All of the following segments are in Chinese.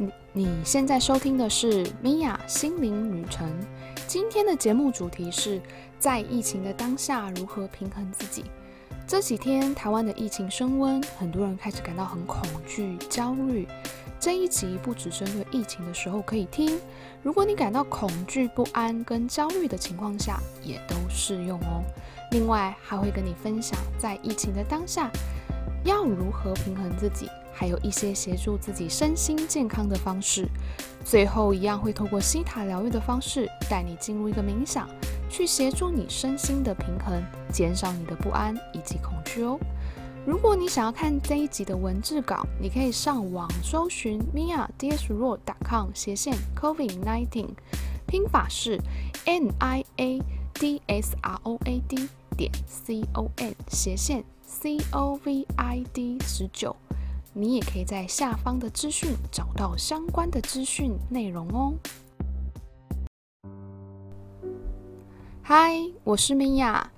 你你现在收听的是米娅心灵旅程。今天的节目主题是在疫情的当下如何平衡自己。这几天台湾的疫情升温，很多人开始感到很恐惧、焦虑。这一集不只针对疫情的时候可以听，如果你感到恐惧、不安跟焦虑的情况下，也都适用哦。另外还会跟你分享在疫情的当下要如何平衡自己。还有一些协助自己身心健康的方式，最后一样会透过西塔疗愈的方式带你进入一个冥想，去协助你身心的平衡，减少你的不安以及恐惧哦。如果你想要看这一集的文字稿，你可以上网搜寻 miadsroad.com 斜线 COVID-19，拼法是 n i a d s r o a d 点 c o m 斜线 c o v i d 十九。你也可以在下方的资讯找到相关的资讯内容哦。嗨，我是米娅，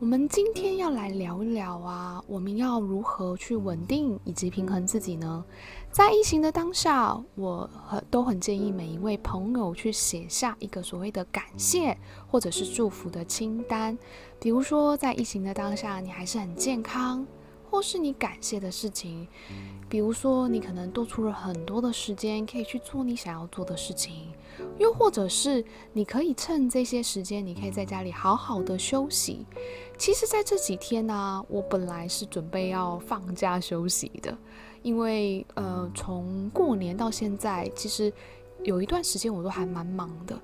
我们今天要来聊一聊啊，我们要如何去稳定以及平衡自己呢？在疫情的当下，我很都很建议每一位朋友去写下一个所谓的感谢或者是祝福的清单，比如说在疫情的当下，你还是很健康。或是你感谢的事情，比如说你可能多出了很多的时间，可以去做你想要做的事情，又或者是你可以趁这些时间，你可以在家里好好的休息。其实，在这几天呢、我本来是准备要放假休息的，因为呃，从过年到现在，其实有一段时间我都还蛮忙的。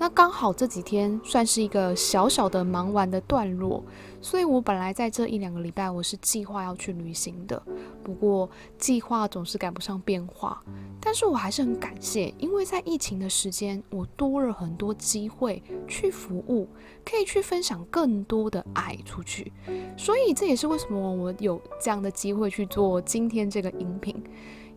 那刚好这几天算是一个小小的忙完的段落，所以我本来在这一两个礼拜我是计划要去旅行的，不过计划总是赶不上变化。但是我还是很感谢，因为在疫情的时间，我多了很多机会去服务，可以去分享更多的爱出去。所以这也是为什么我有这样的机会去做今天这个音频。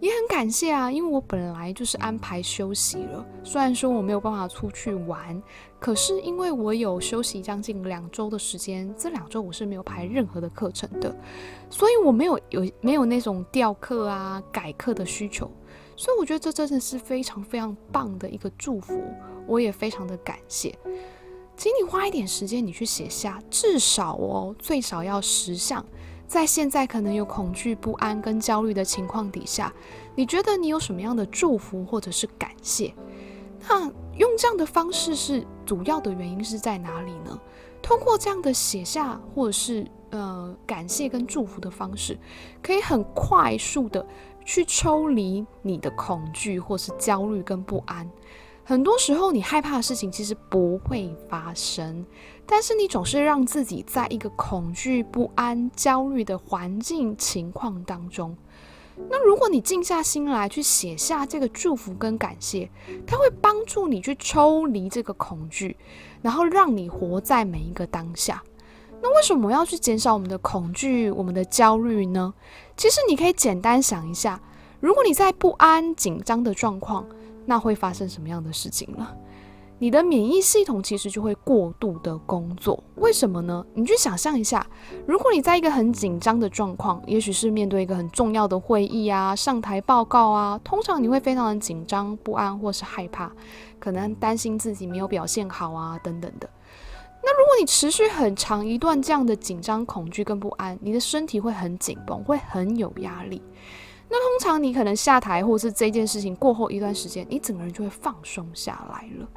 也很感谢啊，因为我本来就是安排休息了。虽然说我没有办法出去玩，可是因为我有休息将近两周的时间，这两周我是没有排任何的课程的，所以我没有有没有那种调课啊、改课的需求。所以我觉得这真的是非常非常棒的一个祝福，我也非常的感谢。请你花一点时间，你去写下，至少哦，最少要十项。在现在可能有恐惧、不安跟焦虑的情况底下，你觉得你有什么样的祝福或者是感谢？那用这样的方式是主要的原因是在哪里呢？通过这样的写下或者是呃感谢跟祝福的方式，可以很快速的去抽离你的恐惧或是焦虑跟不安。很多时候，你害怕的事情其实不会发生，但是你总是让自己在一个恐惧、不安、焦虑的环境情况当中。那如果你静下心来去写下这个祝福跟感谢，它会帮助你去抽离这个恐惧，然后让你活在每一个当下。那为什么我要去减少我们的恐惧、我们的焦虑呢？其实你可以简单想一下，如果你在不安、紧张的状况。那会发生什么样的事情呢？你的免疫系统其实就会过度的工作。为什么呢？你去想象一下，如果你在一个很紧张的状况，也许是面对一个很重要的会议啊、上台报告啊，通常你会非常的紧张、不安或是害怕，可能担心自己没有表现好啊等等的。那如果你持续很长一段这样的紧张、恐惧跟不安，你的身体会很紧绷，会很有压力。那通常你可能下台，或是这件事情过后一段时间，你整个人就会放松下来了。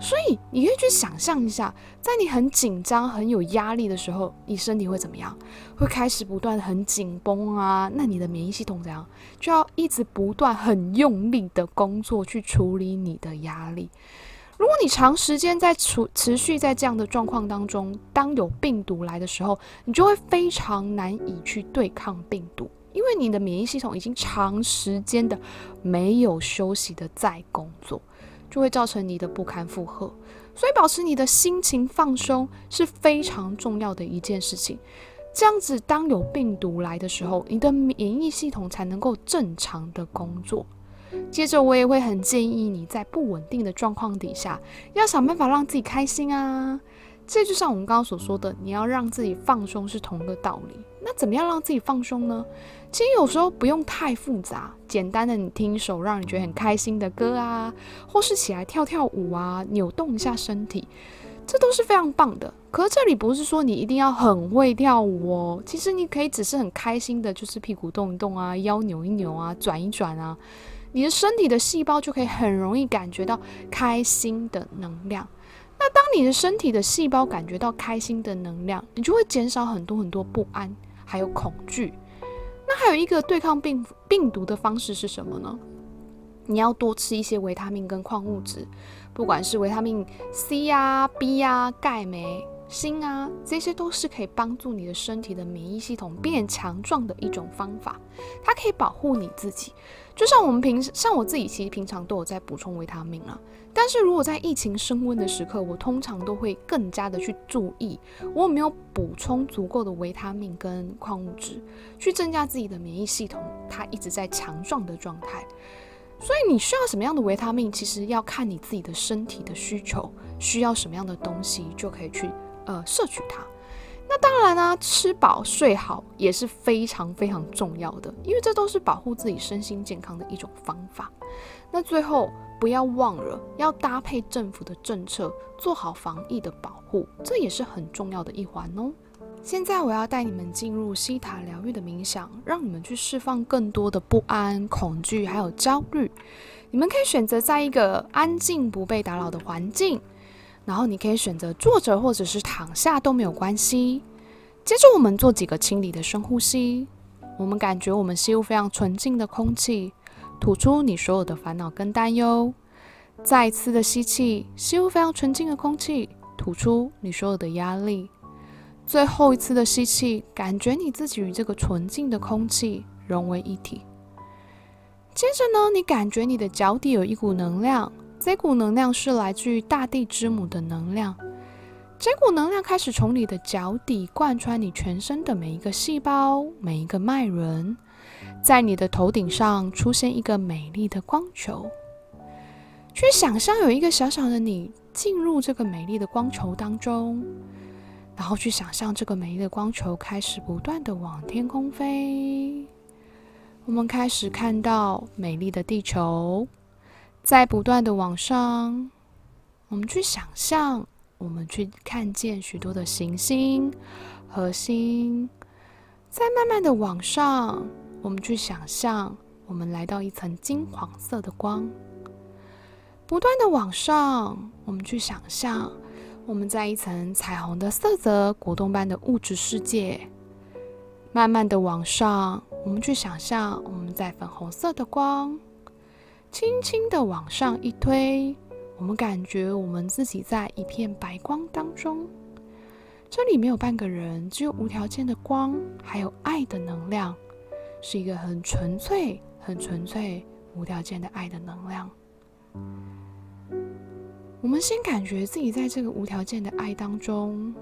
所以你可以去想象一下，在你很紧张、很有压力的时候，你身体会怎么样？会开始不断很紧绷啊。那你的免疫系统怎样？就要一直不断很用力的工作去处理你的压力。如果你长时间在处持续在这样的状况当中，当有病毒来的时候，你就会非常难以去对抗病毒。因为你的免疫系统已经长时间的没有休息的在工作，就会造成你的不堪负荷。所以保持你的心情放松是非常重要的一件事情。这样子，当有病毒来的时候，你的免疫系统才能够正常的工作。接着，我也会很建议你在不稳定的状况底下，要想办法让自己开心啊。这就像我们刚刚所说的，你要让自己放松是同一个道理。那怎么样让自己放松呢？其实有时候不用太复杂，简单的你听一首让你觉得很开心的歌啊，或是起来跳跳舞啊，扭动一下身体，这都是非常棒的。可是这里不是说你一定要很会跳舞哦，其实你可以只是很开心的，就是屁股动一动啊，腰扭一扭啊，转一转啊，你的身体的细胞就可以很容易感觉到开心的能量。那当你的身体的细胞感觉到开心的能量，你就会减少很多很多不安，还有恐惧。那还有一个对抗病病毒的方式是什么呢？你要多吃一些维他命跟矿物质，不管是维他命 C 啊、B 啊、钙、镁。锌啊，这些都是可以帮助你的身体的免疫系统变强壮的一种方法。它可以保护你自己，就像我们平时，像我自己，其实平常都有在补充维他命啊。但是如果在疫情升温的时刻，我通常都会更加的去注意，我有没有补充足够的维他命跟矿物质，去增加自己的免疫系统，它一直在强壮的状态。所以你需要什么样的维他命，其实要看你自己的身体的需求，需要什么样的东西就可以去。呃，摄取它，那当然啦、吃饱睡好也是非常非常重要的，因为这都是保护自己身心健康的一种方法。那最后不要忘了要搭配政府的政策，做好防疫的保护，这也是很重要的一环哦。现在我要带你们进入西塔疗愈的冥想，让你们去释放更多的不安、恐惧还有焦虑。你们可以选择在一个安静、不被打扰的环境。然后你可以选择坐着或者是躺下都没有关系。接着我们做几个清理的深呼吸，我们感觉我们吸入非常纯净的空气，吐出你所有的烦恼跟担忧。再一次的吸气，吸入非常纯净的空气，吐出你所有的压力。最后一次的吸气，感觉你自己与这个纯净的空气融为一体。接着呢，你感觉你的脚底有一股能量。这股能量是来自于大地之母的能量，这股能量开始从你的脚底贯穿你全身的每一个细胞、每一个脉轮，在你的头顶上出现一个美丽的光球。去想象有一个小小的你进入这个美丽的光球当中，然后去想象这个美丽的光球开始不断地往天空飞。我们开始看到美丽的地球。在不断的往上，我们去想象，我们去看见许多的行星、恒星。在慢慢的往上，我们去想象，我们来到一层金黄色的光。不断的往上，我们去想象，我们在一层彩虹的色泽、果冻般的物质世界。慢慢的往上，我们去想象，我们在粉红色的光。轻轻的往上一推，我们感觉我们自己在一片白光当中，这里没有半个人，只有无条件的光，还有爱的能量，是一个很纯粹、很纯粹、无条件的爱的能量。我们先感觉自己在这个无条件的爱当中，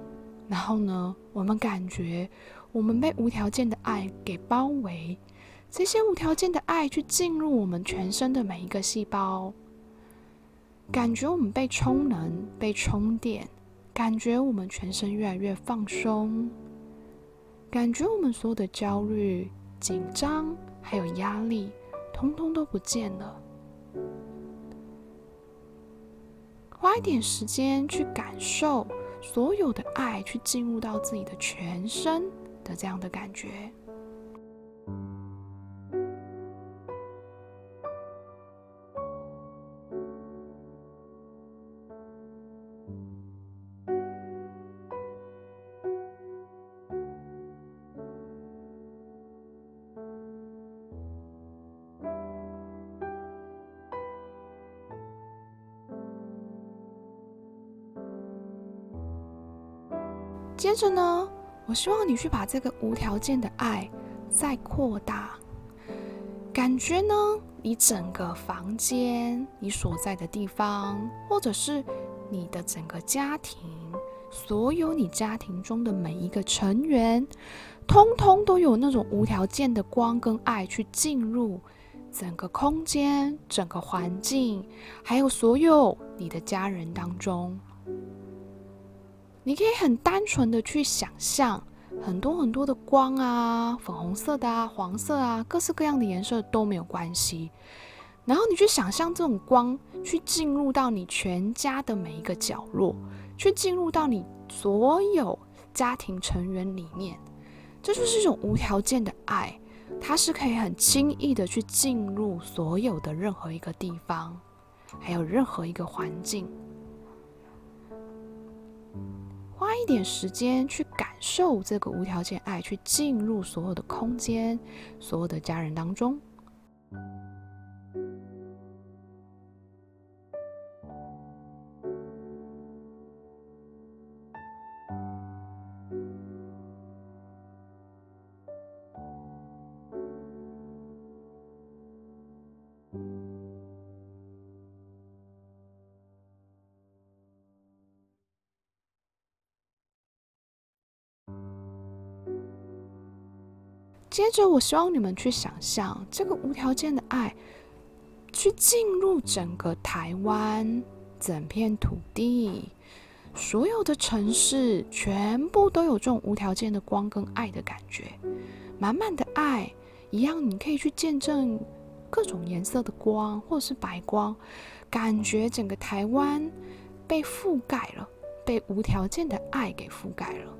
然后呢，我们感觉我们被无条件的爱给包围。这些无条件的爱去进入我们全身的每一个细胞，感觉我们被充能、被充电，感觉我们全身越来越放松，感觉我们所有的焦虑、紧张还有压力，通通都不见了。花一点时间去感受所有的爱，去进入到自己的全身的这样的感觉。接着呢，我希望你去把这个无条件的爱再扩大，感觉呢，你整个房间、你所在的地方，或者是你的整个家庭，所有你家庭中的每一个成员，通通都有那种无条件的光跟爱去进入整个空间、整个环境，还有所有你的家人当中。你可以很单纯的去想象很多很多的光啊，粉红色的啊，黄色啊，各式各样的颜色都没有关系。然后你去想象这种光去进入到你全家的每一个角落，去进入到你所有家庭成员里面，这就是一种无条件的爱，它是可以很轻易的去进入所有的任何一个地方，还有任何一个环境。花一点时间去感受这个无条件爱，去进入所有的空间，所有的家人当中。接着，我希望你们去想象这个无条件的爱，去进入整个台湾，整片土地，所有的城市，全部都有这种无条件的光跟爱的感觉，满满的爱，一样，你可以去见证各种颜色的光，或者是白光，感觉整个台湾被覆盖了，被无条件的爱给覆盖了。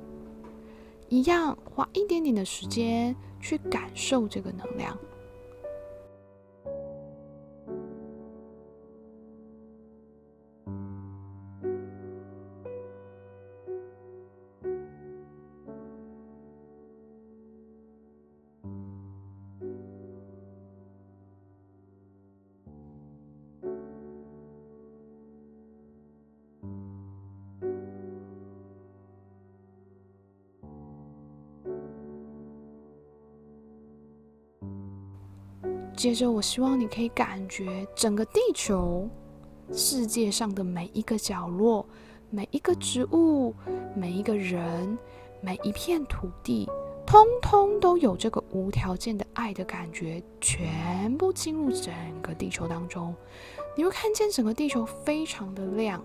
一样，花一点点的时间去感受这个能量。接着，我希望你可以感觉整个地球、世界上的每一个角落、每一个植物、每一个人、每一片土地，通通都有这个无条件的爱的感觉，全部进入整个地球当中。你会看见整个地球非常的亮。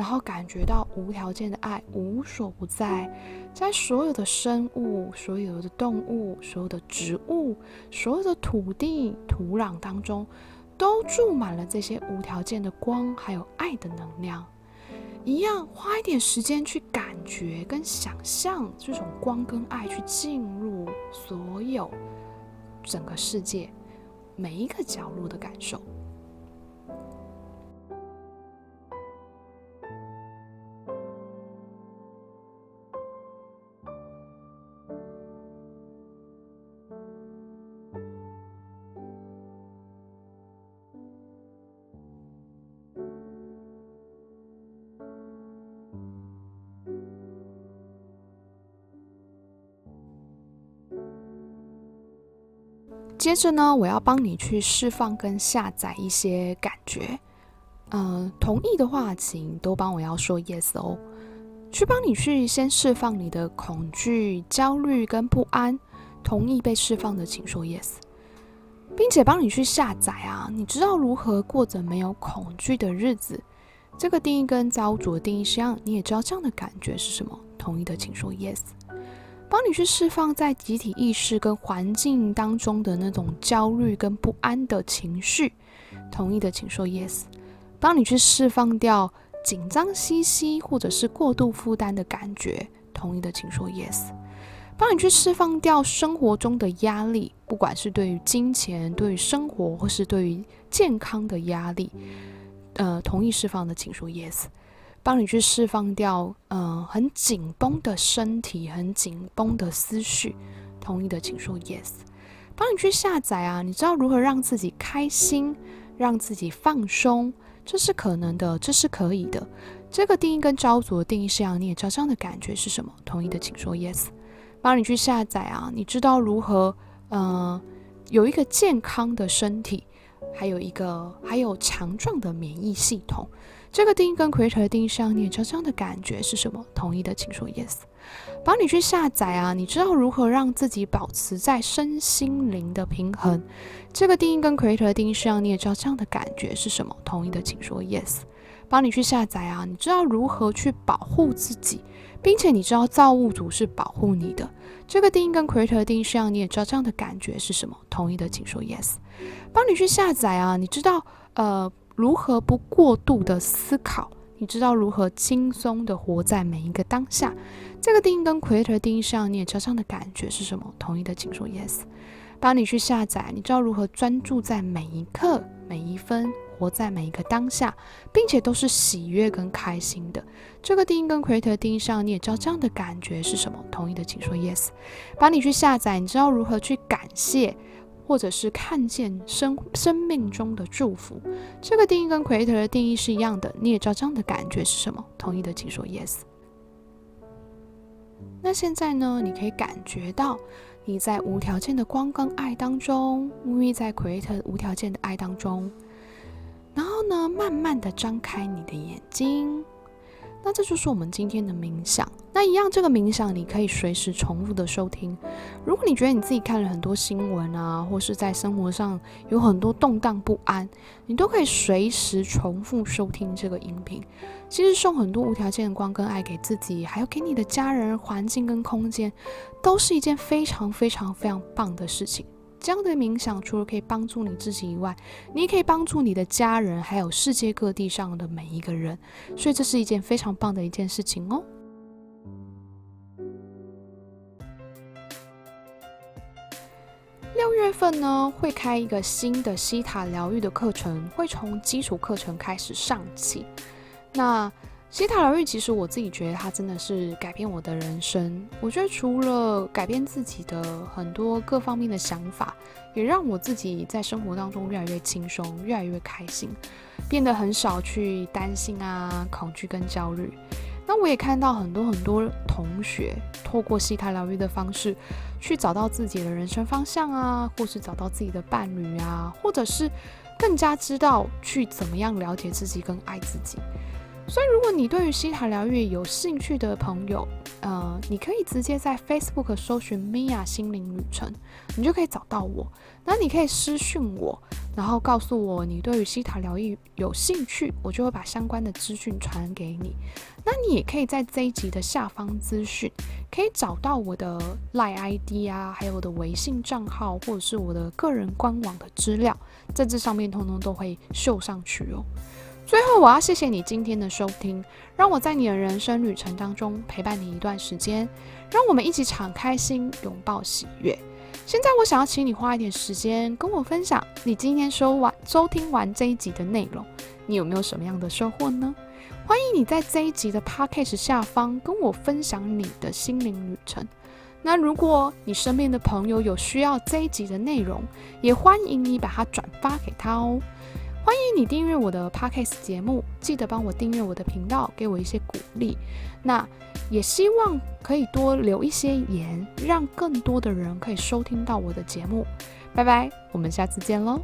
然后感觉到无条件的爱无所不在，在所有的生物、所有的动物、所有的植物、所有的土地、土壤当中，都注满了这些无条件的光，还有爱的能量。一样，花一点时间去感觉跟想象这种光跟爱去进入所有整个世界每一个角落的感受。接着呢，我要帮你去释放跟下载一些感觉。嗯、同意的话，请都帮我要说 yes 哦。去帮你去先释放你的恐惧、焦虑跟不安。同意被释放的，请说 yes，并且帮你去下载啊。你知道如何过着没有恐惧的日子？这个定义跟造物主的定义是一样，你也知道这样的感觉是什么？同意的，请说 yes。帮你去释放在集体意识跟环境当中的那种焦虑跟不安的情绪，同意的请说 yes。帮你去释放掉紧张兮兮或者是过度负担的感觉，同意的请说 yes。帮你去释放掉生活中的压力，不管是对于金钱、对于生活或是对于健康的压力，呃，同意释放的请说 yes。帮你去释放掉，嗯、很紧绷的身体，很紧绷的思绪，同意的请说 yes。帮你去下载啊，你知道如何让自己开心，让自己放松，这是可能的，这是可以的。这个定义跟造物主的定义是一样，你也知道这样的感觉是什么？同意的请说 yes。帮你去下载啊，你知道如何，嗯、有一个健康的身体，还有一个还有强壮的免疫系统。这个定义跟 Creator 的定义上，你也知道这样的感觉是什么？同意的请说 Yes。帮你去下载啊，你知道如何让自己保持在身心灵的平衡？这个定义跟 Creator 的定义上，你也知道这样的感觉是什么？同意的请说 Yes。帮你去下载啊。你知道如何去保护自己，并且你知道造物主是保护你的。这个定义跟 Creator 的定义是一样，你也知道这样的感觉是什么？同意的请说 Yes。帮你去下载啊。你知道呃如何不过度的思考？你知道如何轻松的活在每一个当下？这个定义跟 Creator 定义上，你也知道这样的感觉是什么？同意的请说 Yes。帮你去下载，你知道如何专注在每一刻、每一分，活在每一个当下，并且都是喜悦跟开心的。这个定义跟 Creator 定义上，你也知道这样的感觉是什么？同意的请说 Yes。帮你去下载，你知道如何去感谢，或者是看见生生命中的祝福。这个定义跟 Creator 的定义是一样的，你也知道这样的感觉是什么？同意的请说 Yes。那现在呢，你可以感觉到。你在无条件的光跟爱当中，沐浴在 Creator 无条件的爱当中，然后呢，慢慢的张开你的眼睛。那这就是我们今天的冥想。那一样，这个冥想你可以随时重复的收听。如果你觉得你自己看了很多新闻啊，或是在生活上有很多动荡不安，你都可以随时重复收听这个音频。其实送很多无条件的光跟爱给自己，还有给你的家人、环境跟空间，都是一件非常非常非常棒的事情。这样的冥想除了可以帮助你自己以外，你也可以帮助你的家人，还有世界各地上的每一个人，所以这是一件非常棒的一件事情哦。六月份呢，会开一个新的西塔疗愈的课程，会从基础课程开始上起。那西塔疗愈，其实我自己觉得它真的是改变我的人生。我觉得除了改变自己的很多各方面的想法，也让我自己在生活当中越来越轻松，越来越开心，变得很少去担心啊、恐惧跟焦虑。那我也看到很多很多同学透过西塔疗愈的方式，去找到自己的人生方向啊，或是找到自己的伴侣啊，或者是更加知道去怎么样了解自己跟爱自己。所以，如果你对于西塔疗愈有兴趣的朋友，呃，你可以直接在 Facebook 搜寻 Mia 心灵旅程，你就可以找到我。那你可以私讯我，然后告诉我你对于西塔疗愈有兴趣，我就会把相关的资讯传给你。那你也可以在这一集的下方资讯，可以找到我的 Line ID 啊，还有我的微信账号，或者是我的个人官网的资料，在这上面通通都会秀上去哦。最后，我要谢谢你今天的收听，让我在你的人生旅程当中陪伴你一段时间，让我们一起敞开心，拥抱喜悦。现在，我想要请你花一点时间跟我分享你今天收完收听完这一集的内容，你有没有什么样的收获呢？欢迎你在这一集的 podcast 下方跟我分享你的心灵旅程。那如果你身边的朋友有需要这一集的内容，也欢迎你把它转发给他哦。欢迎你订阅我的 Podcast 节目，记得帮我订阅我的频道，给我一些鼓励。那也希望可以多留一些言，让更多的人可以收听到我的节目。拜拜，我们下次见喽。